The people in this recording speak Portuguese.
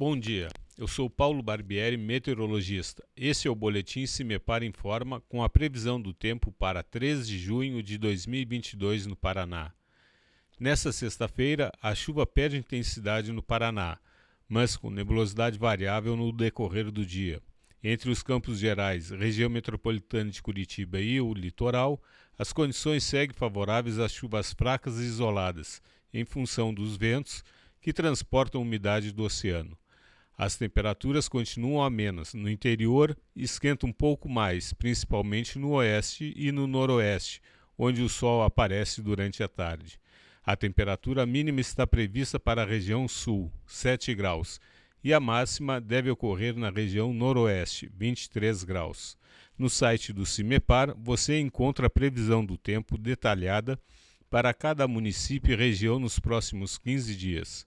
Bom dia, eu sou Paulo Barbieri, meteorologista. Esse é o Boletim Cimepar Informa com a previsão do tempo para 3 de junho de 2022 no Paraná. Nesta sexta-feira, a chuva perde intensidade no Paraná, mas com nebulosidade variável no decorrer do dia. Entre os Campos Gerais, região metropolitana de Curitiba e o litoral, as condições seguem favoráveis às chuvas fracas e isoladas, em função dos ventos que transportam umidade do oceano. As temperaturas continuam amenas. No interior, esquenta um pouco mais, principalmente no oeste e no noroeste, onde o sol aparece durante a tarde. A temperatura mínima está prevista para a região sul, 7 graus, e a máxima deve ocorrer na região noroeste, 23 graus. No site do CIMEPAR você encontra a previsão do tempo detalhada para cada município e região nos próximos 15 dias